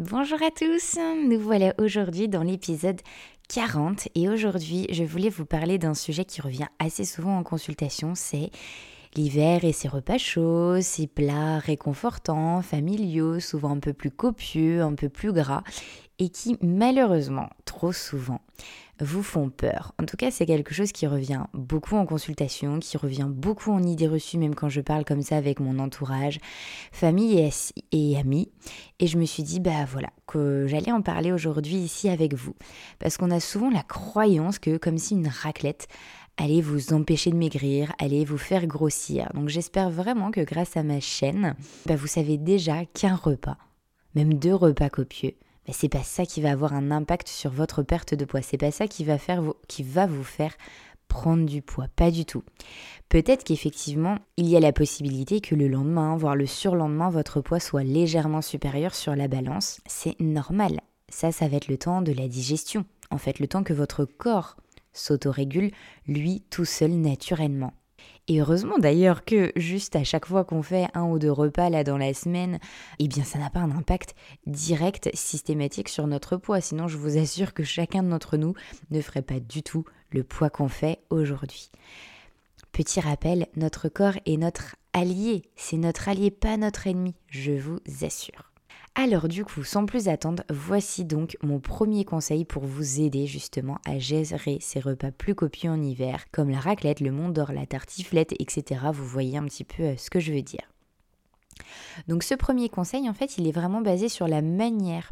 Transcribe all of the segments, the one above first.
Bonjour à tous, nous voilà aujourd'hui dans l'épisode 40 et aujourd'hui je voulais vous parler d'un sujet qui revient assez souvent en consultation, c'est l'hiver et ses repas chauds, ses plats réconfortants, familiaux, souvent un peu plus copieux, un peu plus gras et qui malheureusement trop souvent vous font peur. En tout cas, c'est quelque chose qui revient beaucoup en consultation, qui revient beaucoup en idées reçues, même quand je parle comme ça avec mon entourage, famille et, amis. Et je me suis dit, bah voilà, que j'allais en parler aujourd'hui ici avec vous. Parce qu'on a souvent la croyance que, comme si une raclette allait vous empêcher de maigrir, allait vous faire grossir. Donc j'espère vraiment que grâce à ma chaîne, bah vous savez déjà qu'un repas, même deux repas copieux, mais c'est pas ça qui va avoir un impact sur votre perte de poids. C'est pas ça qui va, faire, qui va vous faire prendre du poids, pas du tout. Peut-être qu'effectivement, il y a la possibilité que le lendemain, voire le surlendemain, votre poids soit légèrement supérieur sur la balance. C'est normal. Ça, ça va être le temps de la digestion. En fait, le temps que votre corps s'autorégule, lui, tout seul, naturellement. Et heureusement d'ailleurs que juste à chaque fois qu'on fait un ou deux repas là dans la semaine, eh bien ça n'a pas un impact direct, systématique sur notre poids. Sinon je vous assure que chacun d'entre nous ne ferait pas du tout le poids qu'on fait aujourd'hui. Petit rappel, notre corps est notre allié. C'est notre allié, pas notre ennemi, je vous assure. Alors du coup, sans plus attendre, voici donc mon premier conseil pour vous aider justement à gérer ces repas plus copieux en hiver, comme la raclette, le mont d'or, la tartiflette, etc. Vous voyez un petit peu euh, ce que je veux dire. Donc ce premier conseil, en fait, il est vraiment basé sur la manière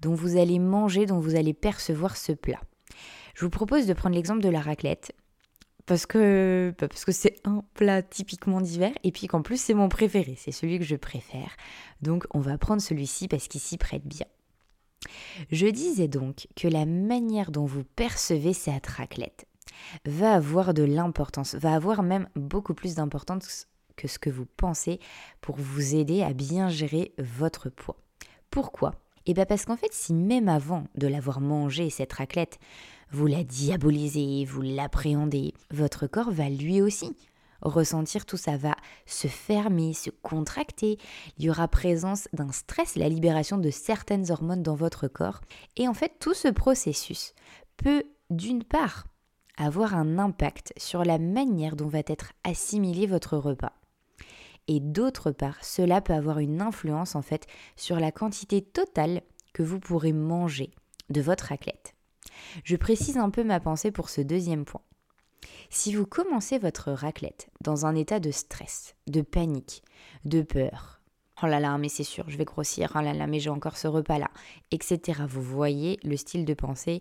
dont vous allez manger, dont vous allez percevoir ce plat. Je vous propose de prendre l'exemple de la raclette parce que bah, parce que c'est un plat typiquement d'hiver et puis qu'en plus c'est mon préféré, c'est celui que je préfère. Donc on va prendre celui-ci parce qu'il s'y prête bien. Je disais donc que la manière dont vous percevez cette raclette va avoir de l'importance, va avoir même beaucoup plus d'importance que ce que vous pensez pour vous aider à bien gérer votre poids. Pourquoi? Eh bien parce qu'en fait, si même avant de l'avoir mangé cette raclette, vous la diabolisez, vous l'appréhendez, votre corps va lui aussi ressentir tout ça, va se fermer, se contracter. Il y aura présence d'un stress, la libération de certaines hormones dans votre corps. Et en fait, tout ce processus peut, d'une part, avoir un impact sur la manière dont va être assimilé votre repas. Et d'autre part, cela peut avoir une influence en fait sur la quantité totale que vous pourrez manger de votre raclette. Je précise un peu ma pensée pour ce deuxième point. Si vous commencez votre raclette dans un état de stress, de panique, de peur, oh là là, mais c'est sûr, je vais grossir, oh là là, mais j'ai encore ce repas-là, etc. Vous voyez le style de pensée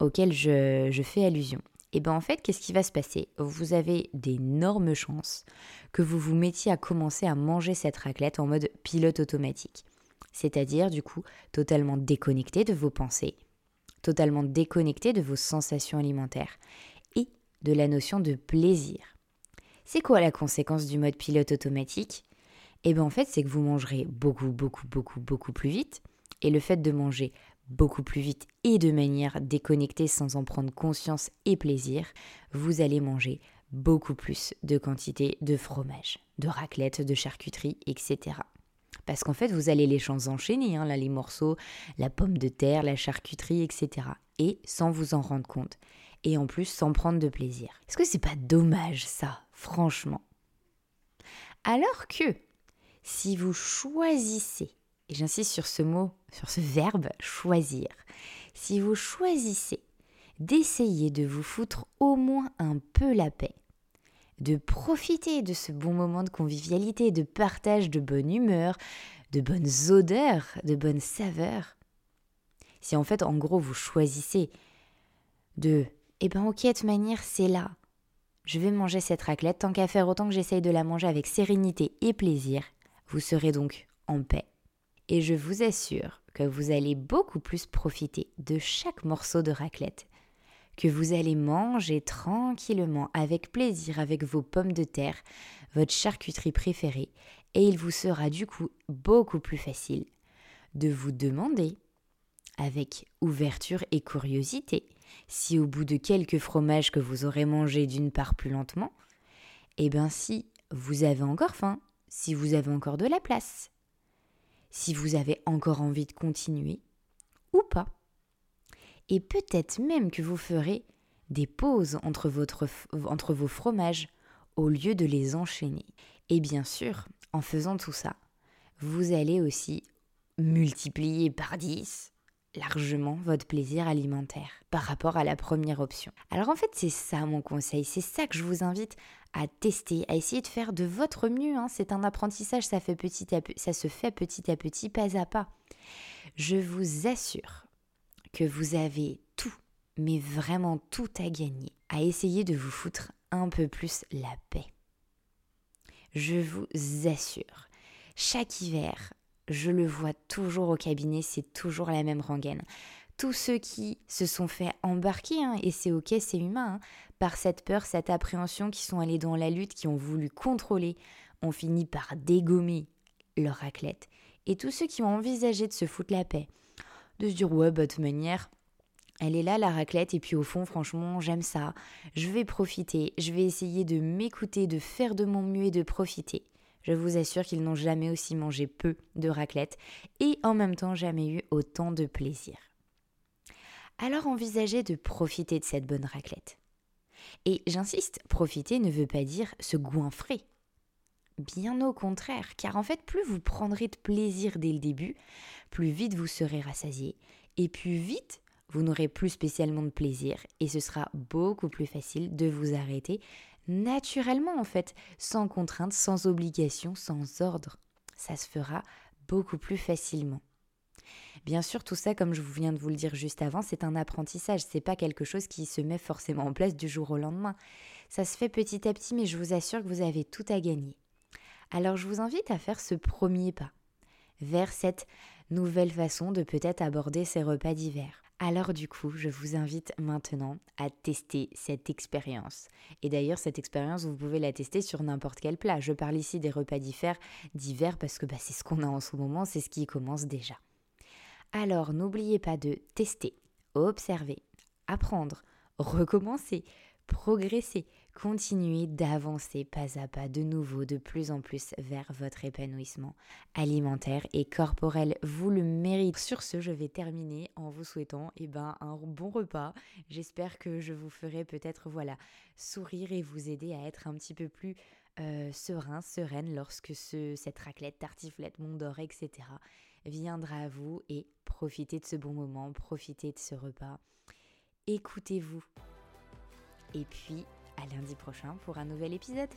auquel je, je fais allusion. Et bien en fait, qu'est-ce qui va se passer? Vous avez d'énormes chances que vous vous mettiez à commencer à manger cette raclette en mode pilote automatique. C'est-à-dire du coup totalement déconnecté de vos pensées, totalement déconnecté de vos sensations alimentaires et de la notion de plaisir. C'est quoi la conséquence du mode pilote automatique? Eh bien en fait c'est que vous mangerez beaucoup beaucoup beaucoup beaucoup plus vite et le fait de manger beaucoup plus vite et de manière déconnectée sans en prendre conscience et plaisir, vous allez manger beaucoup plus de quantité de fromage, de raclette, de charcuterie, etc. Parce qu'en fait, vous allez les champs enchaîner, hein, les morceaux, la pomme de terre, la charcuterie, etc. Et sans vous en rendre compte. Et en plus, sans prendre de plaisir. Est-ce que c'est pas dommage, ça, franchement? Alors que, si vous choisissez, et j'insiste sur ce mot, sur ce verbe choisir, si vous choisissez d'essayer de vous foutre au moins un peu la paix, de profiter de ce bon moment de convivialité, de partage, de bonne humeur, de bonnes odeurs, de bonnes saveurs. Si en fait, en gros, vous choisissez de Eh ben, ok, de manière, c'est là. Je vais manger cette raclette, tant qu'à faire autant que j'essaye de la manger avec sérénité et plaisir, vous serez donc en paix. Et je vous assure que vous allez beaucoup plus profiter de chaque morceau de raclette, que vous allez manger tranquillement, avec plaisir, avec vos pommes de terre, votre charcuterie préférée, et il vous sera du coup beaucoup plus facile de vous demander, avec ouverture et curiosité, si au bout de quelques fromages que vous aurez mangés d'une part plus lentement, eh bien si vous avez encore faim, si vous avez encore de la place, si vous avez encore envie de continuer ou pas. Et peut-être même que vous ferez des pauses entre, vos fromages au lieu de les enchaîner. Et bien sûr, en faisant tout ça, vous allez aussi multiplier par 10 largement votre plaisir alimentaire par rapport à la première option. Alors en fait c'est ça mon conseil, c'est ça que je vous invite à tester, à essayer de faire de votre mieux. Hein. C'est un apprentissage, ça, se fait petit à petit, pas à pas. Je vous assure que vous avez tout, mais vraiment tout à gagner, à essayer de vous foutre un peu plus la paix. Je vous assure, chaque hiver, je le vois toujours au cabinet, c'est toujours la même rengaine. Tous ceux qui se sont fait embarquer, hein, et c'est ok, c'est humain, hein, par cette peur, cette appréhension, qui sont allés dans la lutte, qui ont voulu contrôler, ont fini par dégommer leur raclette. Et tous ceux qui ont envisagé de se foutre la paix, de se dire ouais, bah, de toute manière, elle est là la raclette et puis au fond franchement j'aime ça, je vais profiter, je vais essayer de m'écouter, de faire de mon mieux et de profiter. Je vous assure qu'ils n'ont jamais aussi mangé peu de raclette et en même temps jamais eu autant de plaisir. Alors envisagez de profiter de cette bonne raclette. Et j'insiste, profiter ne veut pas dire se goinfrer. Bien au contraire, car en fait, plus vous prendrez de plaisir dès le début, plus vite vous serez rassasié, et plus vite vous n'aurez plus spécialement de plaisir, et ce sera beaucoup plus facile de vous arrêter naturellement en fait, sans contrainte, sans obligation, sans ordre. Ça se fera beaucoup plus facilement. Bien sûr, tout ça, comme je viens de vous le dire juste avant, c'est un apprentissage, c'est pas quelque chose qui se met forcément en place du jour au lendemain. Ça se fait petit à petit, mais je vous assure que vous avez tout à gagner. Alors je vous invite à faire ce premier pas vers cette nouvelle façon de peut-être aborder ces repas d'hiver. Alors du coup, je vous invite maintenant à tester cette expérience. Et d'ailleurs, cette expérience, vous pouvez la tester sur n'importe quel plat. Je parle ici des repas d'hiver parce que bah, c'est ce qu'on a en ce moment, c'est ce qui commence déjà. Alors n'oubliez pas de tester, observer, apprendre, recommencer, progresser, continuer d'avancer pas à pas de nouveau de plus en plus vers votre épanouissement alimentaire et corporel. Vous le méritez. Sur ce, je vais terminer en vous souhaitant eh ben, un bon repas. J'espère que je vous ferai peut-être voilà sourire et vous aider à être un petit peu plus euh, serein, sereine lorsque ce, cette raclette, tartiflette, mont d'or, etc. viendra à vous et profitez de ce bon moment, profitez de ce repas. Écoutez-vous et puis, à lundi prochain pour un nouvel épisode.